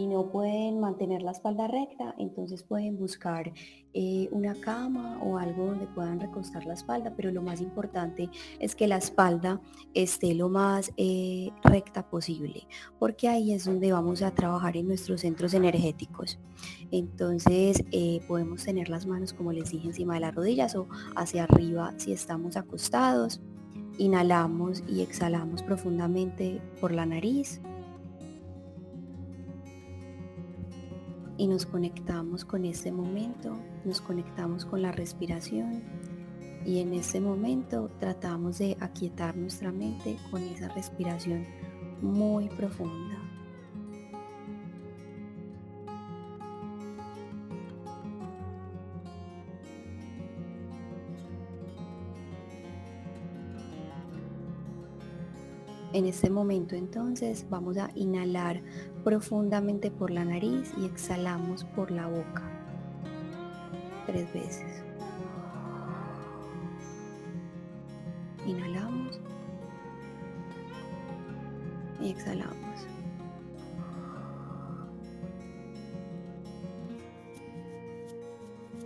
Si no pueden mantener la espalda recta, entonces pueden buscar eh, una cama o algo donde puedan recostar la espalda, pero lo más importante es que la espalda esté lo más eh, recta posible, porque ahí es donde vamos a trabajar en nuestros centros energéticos. Entonces eh, podemos tener las manos, como les dije, encima de las rodillas o hacia arriba si estamos acostados. Inhalamos y exhalamos profundamente por la nariz. Y nos conectamos con este momento, nos conectamos con la respiración y en este momento tratamos de aquietar nuestra mente con esa respiración muy profunda. En este momento entonces vamos a inhalar profundamente por la nariz y exhalamos por la boca. Tres veces. Inhalamos y exhalamos.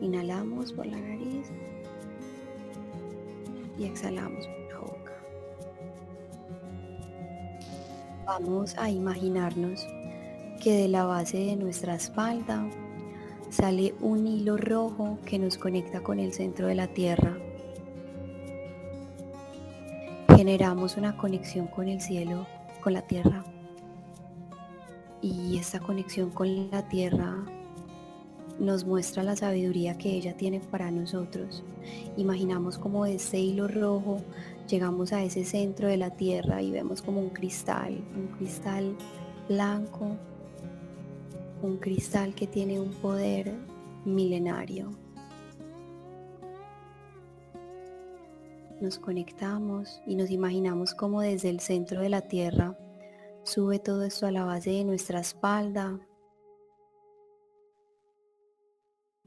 Inhalamos por la nariz y exhalamos Vamos a imaginarnos que de la base de nuestra espalda sale un hilo rojo que nos conecta con el centro de la Tierra. Generamos una conexión con el cielo, con la Tierra. Y esta conexión con la Tierra nos muestra la sabiduría que ella tiene para nosotros. Imaginamos como ese hilo rojo llegamos a ese centro de la tierra y vemos como un cristal, un cristal blanco, un cristal que tiene un poder milenario. Nos conectamos y nos imaginamos como desde el centro de la tierra sube todo esto a la base de nuestra espalda,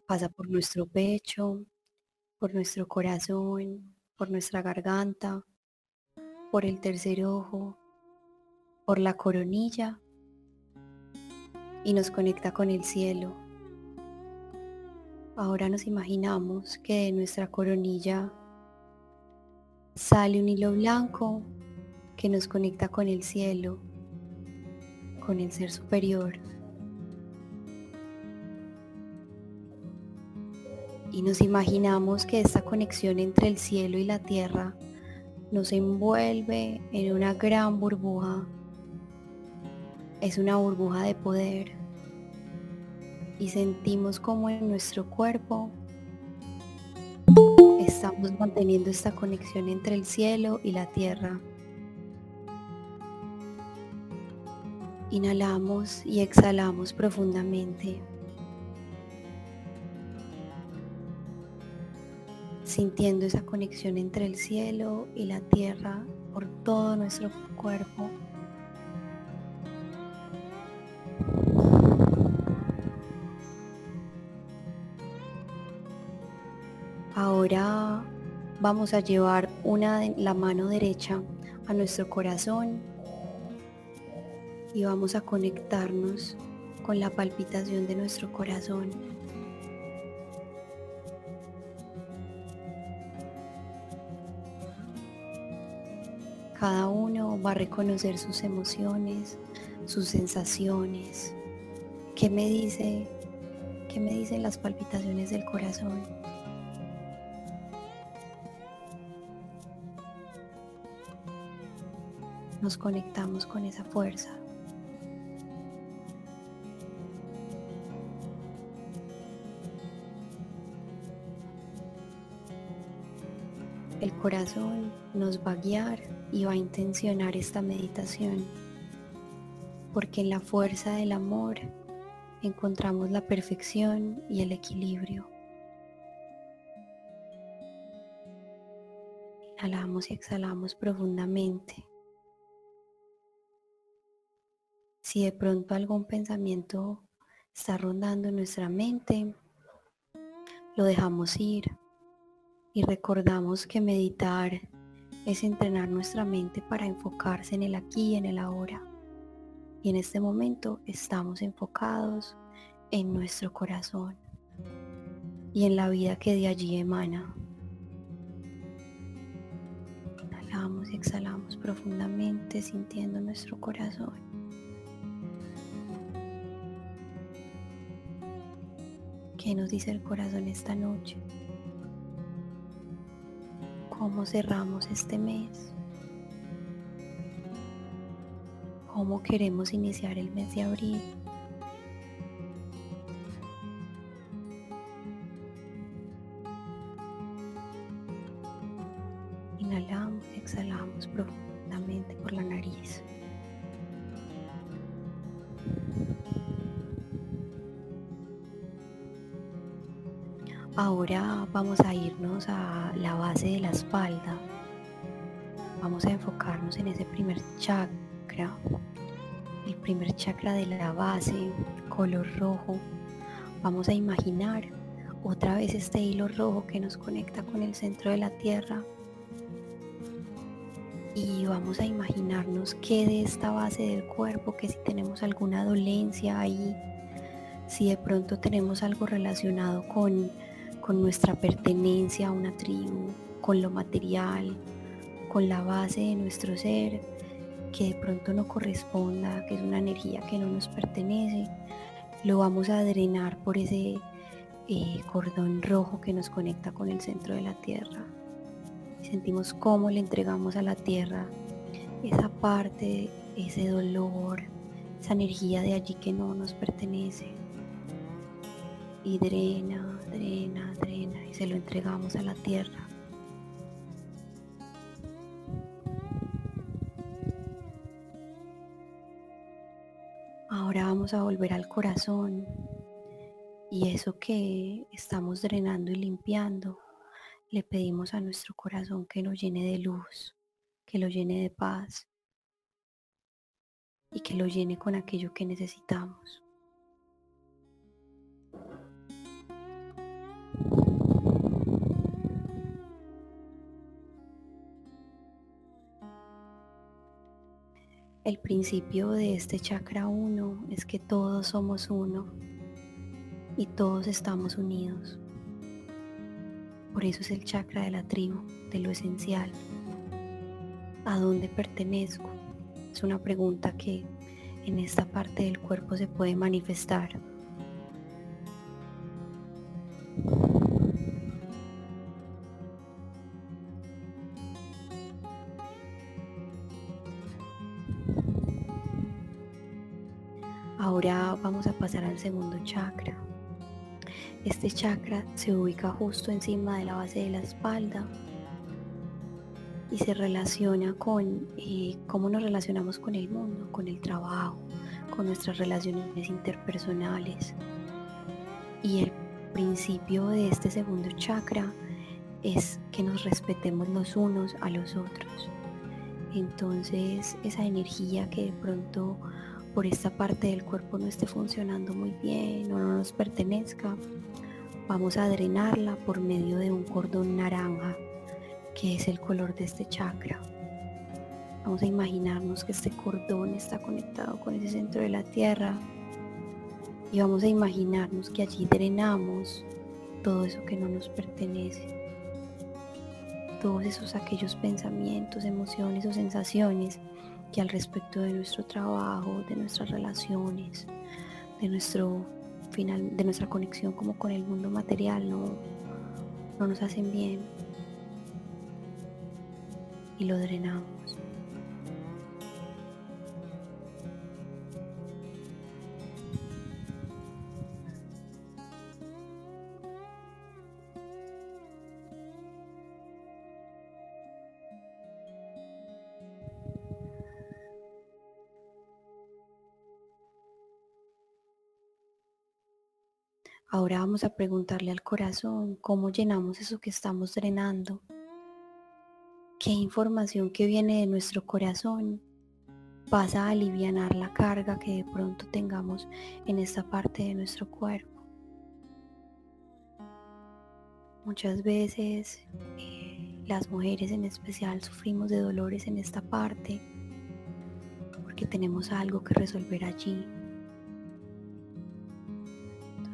pasa por nuestro pecho, por nuestro corazón, por nuestra garganta, por el tercer ojo, por la coronilla y nos conecta con el cielo. Ahora nos imaginamos que de nuestra coronilla sale un hilo blanco que nos conecta con el cielo, con el ser superior. Y nos imaginamos que esta conexión entre el cielo y la tierra nos envuelve en una gran burbuja. Es una burbuja de poder y sentimos como en nuestro cuerpo estamos manteniendo esta conexión entre el cielo y la tierra. Inhalamos y exhalamos profundamente. Sintiendo esa conexión entre el cielo y la tierra por todo nuestro cuerpo. Ahora vamos a llevar una de la mano derecha a nuestro corazón y vamos a conectarnos con la palpitación de nuestro corazón. Cada uno va a reconocer sus emociones, sus sensaciones. ¿Qué me dice? ¿Qué me dicen las palpitaciones del corazón? Nos conectamos con esa fuerza. Corazón nos va a guiar y va a intencionar esta meditación, porque en la fuerza del amor encontramos la perfección y el equilibrio. Inhalamos y exhalamos profundamente. Si de pronto algún pensamiento está rondando en nuestra mente, lo dejamos ir y recordamos que meditar es entrenar nuestra mente para enfocarse en el aquí y en el ahora. Y en este momento estamos enfocados en nuestro corazón y en la vida que de allí emana. Inhalamos y exhalamos profundamente sintiendo nuestro corazón. ¿Qué nos dice el corazón esta noche? ¿Cómo cerramos este mes? ¿Cómo queremos iniciar el mes de abril? Espalda. Vamos a enfocarnos en ese primer chakra, el primer chakra de la base, color rojo. Vamos a imaginar otra vez este hilo rojo que nos conecta con el centro de la tierra y vamos a imaginarnos que de esta base del cuerpo, que si tenemos alguna dolencia ahí, si de pronto tenemos algo relacionado con, con nuestra pertenencia a una tribu, con lo material, con la base de nuestro ser, que de pronto no corresponda, que es una energía que no nos pertenece, lo vamos a drenar por ese eh, cordón rojo que nos conecta con el centro de la tierra sentimos cómo le entregamos a la tierra esa parte, ese dolor, esa energía de allí que no nos pertenece. Y drena, drena, drena y se lo entregamos a la tierra. A volver al corazón y eso que estamos drenando y limpiando le pedimos a nuestro corazón que lo llene de luz, que lo llene de paz y que lo llene con aquello que necesitamos. El principio de este chakra 1 es que todos somos uno y todos estamos unidos. Por eso es el chakra de la tribu, de lo esencial. ¿A dónde pertenezco? Es una pregunta que en esta parte del cuerpo se puede manifestar. Pasar al segundo chakra, este chakra se ubica justo encima de la base de la espalda y se relaciona con eh, cómo nos relacionamos con el mundo, con el trabajo, con nuestras relaciones interpersonales. Y el principio de este segundo chakra es que nos respetemos los unos a los otros. Entonces esa energía que de pronto por esta parte del cuerpo no esté funcionando muy bien o no nos pertenezca, Vamos a drenarla por medio de un cordón naranja, que es el color de este chakra. Vamos a imaginarnos que este cordón está conectado con ese centro de la tierra y vamos a imaginarnos que allí drenamos todo eso que no nos pertenece. Todos esos aquellos pensamientos, emociones o sensaciones que al respecto de nuestro trabajo, de nuestras relaciones, de nuestro final de nuestra conexión como con el mundo material no, no nos hacen bien y lo drenamos. Ahora vamos a preguntarle al corazón cómo llenamos eso que estamos drenando. ¿Qué información que viene de nuestro corazón pasa a aliviar la carga que de pronto tengamos en esta parte de nuestro cuerpo? Muchas veces eh, las mujeres en especial sufrimos de dolores en esta parte porque que tenemos algo que resolver allí.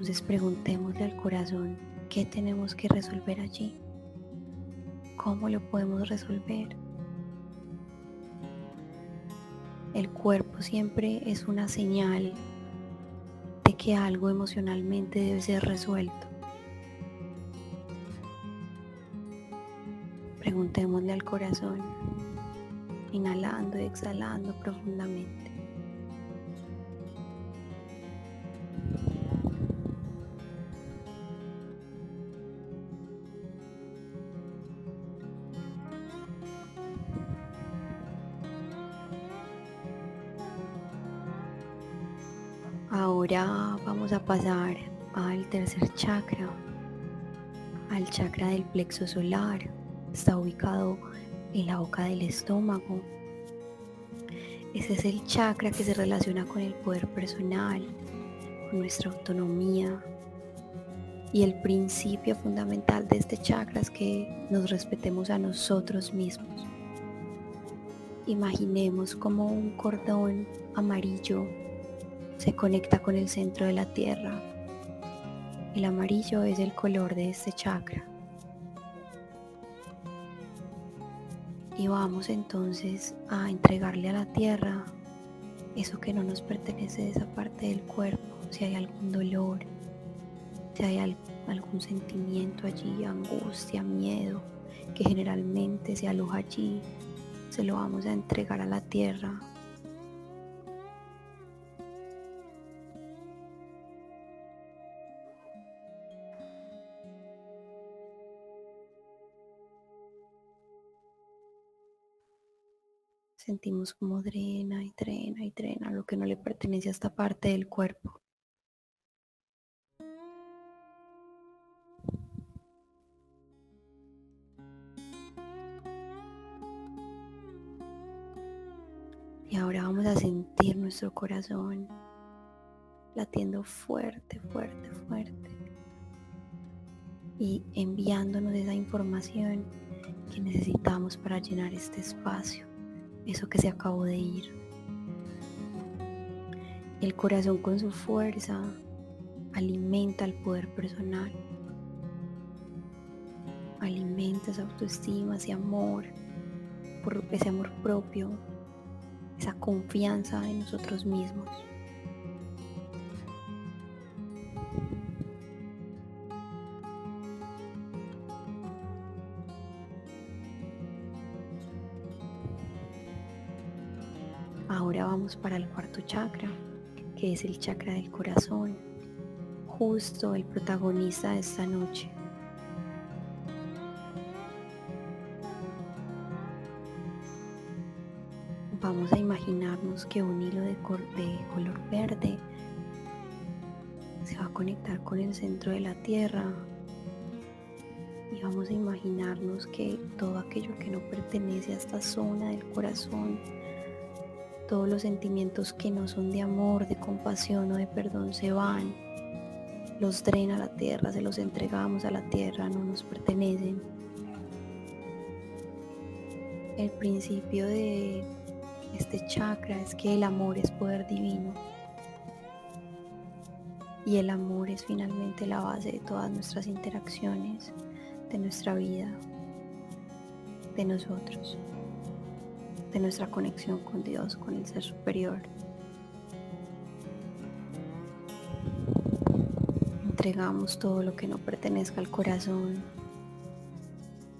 Entonces preguntémosle al corazón qué tenemos que resolver allí. ¿Cómo lo podemos resolver? El cuerpo siempre es una señal de que algo emocionalmente debe ser resuelto. Preguntémosle al corazón, inhalando y exhalando profundamente. Ahora vamos a pasar al tercer chakra, al chakra del plexo solar. Está ubicado en la boca del estómago. Ese es el chakra que se relaciona con el poder personal, con nuestra autonomía. Y el principio fundamental de este chakra es que nos respetemos a nosotros mismos. Imaginemos como un cordón amarillo se conecta con el centro de la tierra. El amarillo es el color de este chakra. Y vamos entonces a entregarle a la tierra eso que no nos pertenece de esa parte del cuerpo, si hay algún dolor, si hay algún sentimiento allí, angustia, miedo, que generalmente se aloja allí, se lo vamos a entregar a la tierra Sentimos como drena y drena y drena lo que no le pertenece a esta parte del cuerpo. Y ahora vamos a sentir nuestro corazón latiendo fuerte, fuerte, fuerte. Y enviándonos esa información que necesitamos para llenar este espacio eso que se acabó de ir. El corazón con su fuerza alimenta el poder personal, alimenta esa autoestima, ese amor, ese amor propio, esa confianza en nosotros mismos. Ahora vamos para el cuarto chakra, que es el chakra del corazón, justo el protagonista de esta noche. Vamos a imaginarnos que un hilo de, color verde se va a conectar con el centro de la tierra y vamos a imaginarnos que todo aquello que no pertenece a esta zona del corazón todos los sentimientos que no son de amor, de compasión o de perdón se van, los drena la tierra, se los entregamos a la tierra, no nos pertenecen. El principio de este chakra es que el amor es poder divino. Y el amor es finalmente la base de todas nuestras interacciones, de nuestra vida, de nosotros de nuestra conexión con Dios, con el ser superior. Entregamos todo lo que no pertenezca al corazón,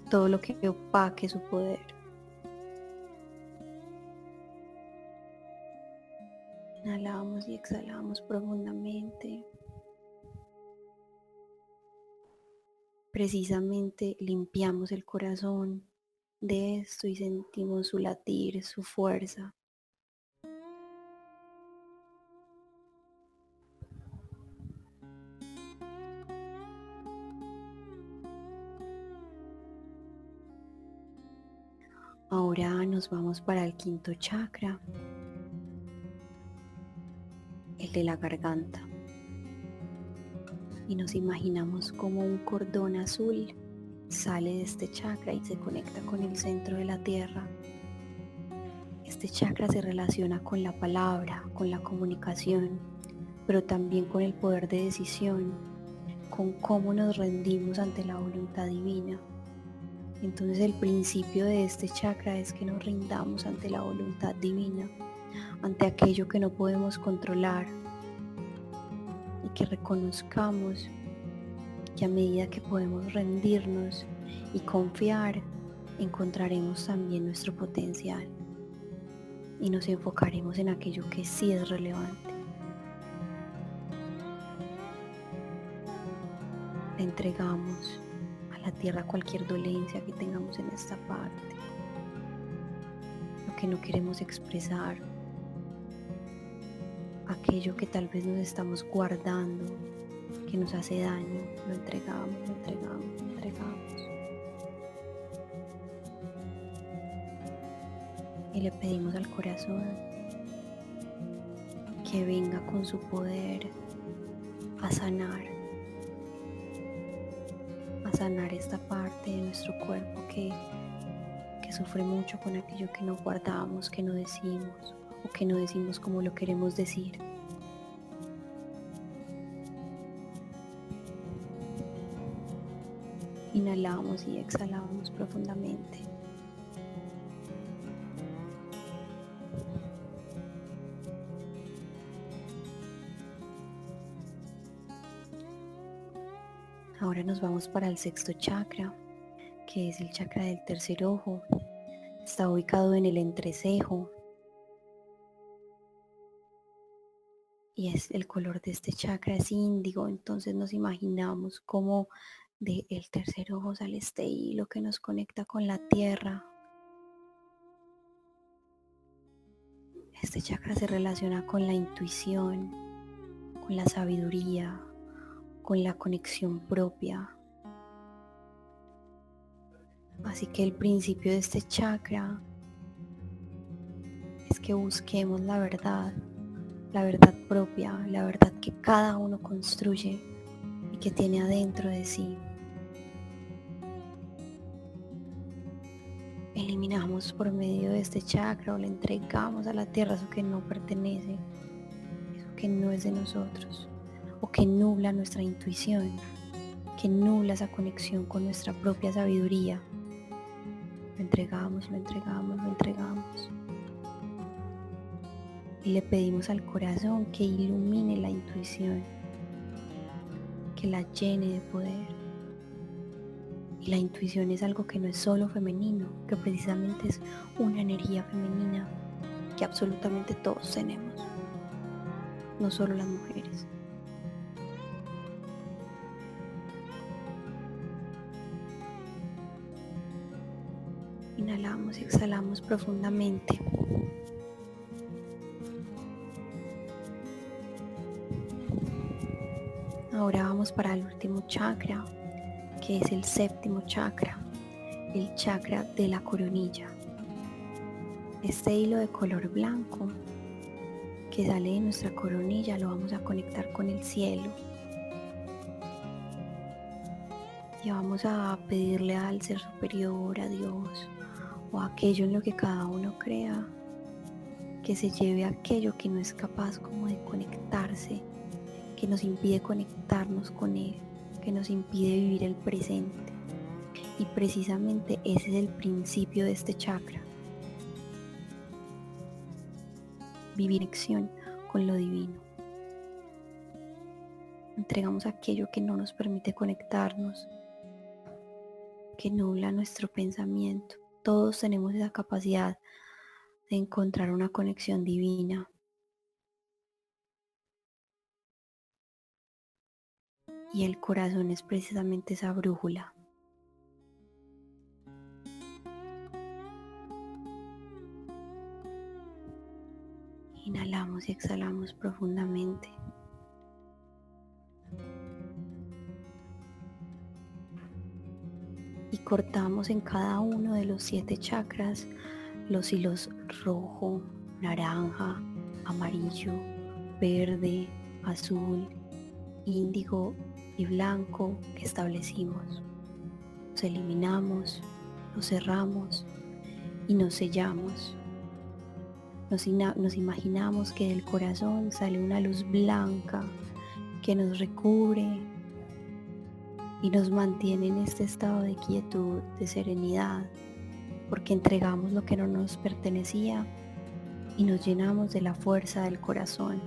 todo lo que opaque su poder. Inhalamos y exhalamos profundamente. Precisamente limpiamos el corazón de esto y sentimos su latir, su fuerza. Ahora nos vamos para el quinto chakra, el de la garganta. Y nos imaginamos como un cordón azul sale de este chakra y se conecta con el centro de la tierra. Este chakra se relaciona con la palabra, con la comunicación, pero también con el poder de decisión, con cómo nos rendimos ante la voluntad divina. Entonces el principio de este chakra es que nos rindamos ante la voluntad divina, ante aquello que no podemos controlar y que reconozcamos que a medida que podemos rendirnos y confiar, encontraremos también nuestro potencial y nos enfocaremos en aquello que sí es relevante. Le entregamos a la tierra cualquier dolencia que tengamos en esta parte, lo que no queremos expresar, aquello que tal vez nos estamos guardando, que nos hace daño, lo entregamos, lo entregamos, lo entregamos. Y le pedimos al corazón que venga con su poder a sanar, a sanar esta parte de nuestro cuerpo que, que sufre mucho con aquello que no guardamos, que no decimos o que no decimos como lo queremos decir. Inhalamos y exhalamos profundamente. Ahora nos vamos para el sexto chakra, que es el chakra del tercer ojo. Está ubicado en el entrecejo. Y es el color de este chakra es índigo, entonces nos imaginamos cómo del tercer ojo sale este hilo que nos conecta con la tierra. Este chakra se relaciona con la intuición, con la sabiduría, con la conexión propia. Así que el principio de este chakra es que busquemos la verdad, la verdad propia, la verdad que cada uno construye y que tiene adentro de sí. Eliminamos por medio de este chakra o le entregamos a la tierra eso que no pertenece, eso que no es de nosotros, o que nubla nuestra intuición, que nubla esa conexión con nuestra propia sabiduría. Lo entregamos, lo entregamos, lo entregamos. Y le pedimos al corazón que ilumine la intuición, que la llene de poder y la intuición es algo que no es solo femenino, que precisamente es una energía femenina que absolutamente todos tenemos, no solo las mujeres. Inhalamos y exhalamos profundamente. Ahora vamos para el último chakra, que es el séptimo chakra, el chakra de la coronilla. Este hilo de color blanco que sale de nuestra coronilla lo vamos a conectar con el cielo. Y vamos a pedirle al ser superior, a Dios, o a aquello en lo que cada uno crea, que se lleve aquello que no es capaz como de conectarse, que nos impide conectarnos con Él que nos impide vivir el presente. Y precisamente ese es el principio de este chakra. Vivir acción con lo divino. Entregamos aquello que no nos permite conectarnos, que nubla nuestro pensamiento. Todos tenemos esa capacidad de encontrar una conexión divina, y el corazón es precisamente esa brújula. Inhalamos y exhalamos profundamente. Y cortamos en cada uno de los siete chakras los hilos rojo, naranja, amarillo, verde, azul, índigo y blanco que establecimos. Nos eliminamos, nos cerramos y nos sellamos. Nos, nos imaginamos que del corazón sale una luz blanca que nos recubre y nos mantiene en este estado de quietud, de serenidad, porque entregamos lo que no nos pertenecía y nos llenamos de la fuerza del corazón.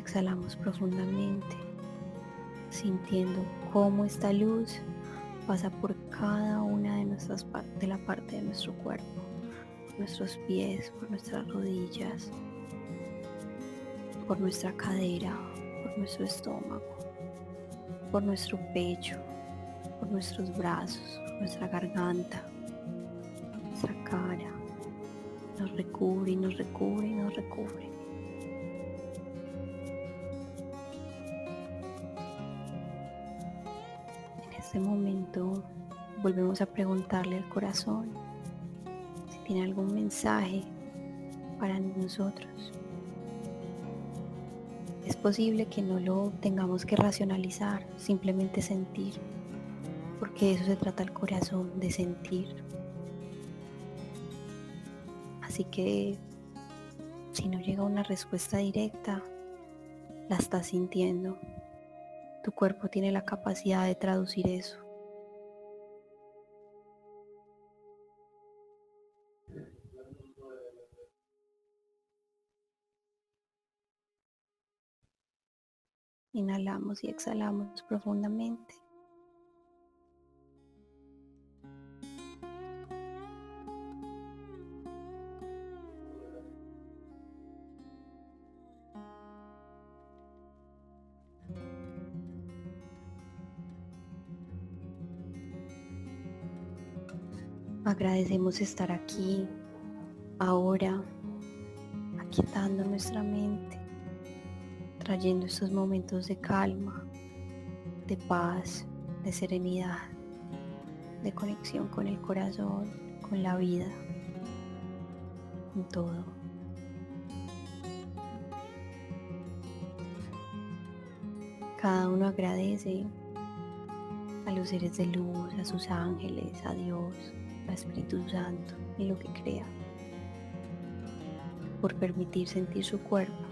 Exhalamos profundamente, sintiendo cómo esta luz pasa por cada una de nuestras de la parte de nuestro cuerpo, por nuestros pies, por nuestras rodillas, por nuestra cadera, por nuestro estómago, por nuestro pecho, por nuestros brazos, nuestra garganta, nuestra cara. Nos recubre y nos recubre y nos recubre. Este momento volvemos a preguntarle al corazón si tiene algún mensaje para nosotros. Es posible que no lo tengamos que racionalizar, simplemente sentir, porque eso se trata el corazón, de sentir. Así que si no llega una respuesta directa, la estás sintiendo. Tu cuerpo tiene la capacidad de traducir eso. Inhalamos y exhalamos profundamente. Agradecemos estar aquí, ahora, aquietando nuestra mente trayendo estos momentos de calma, de paz, de serenidad, de conexión con el corazón, con la vida, con todo. Cada uno agradece a los seres de luz, a sus ángeles, a Dios, a Espíritu Santo y lo que crea, por permitir sentir su cuerpo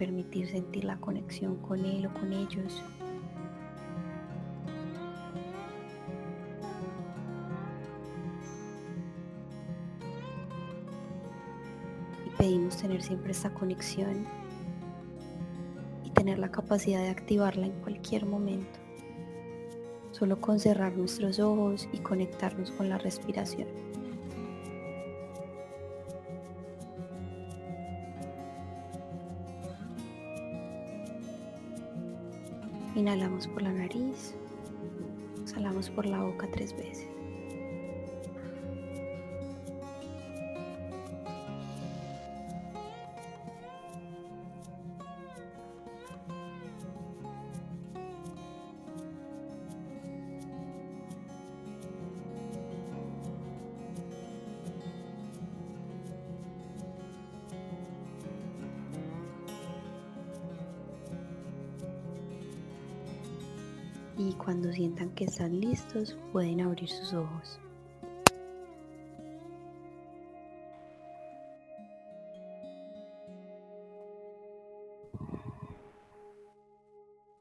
permitir sentir la conexión con Él o con ellos. Y pedimos tener siempre esta conexión y tener la capacidad de activarla en cualquier momento. Solo con cerrar nuestros ojos y conectarnos con la respiración. Inhalamos por la nariz, exhalamos por la boca tres veces. Sientan que están listos pueden abrir sus ojos.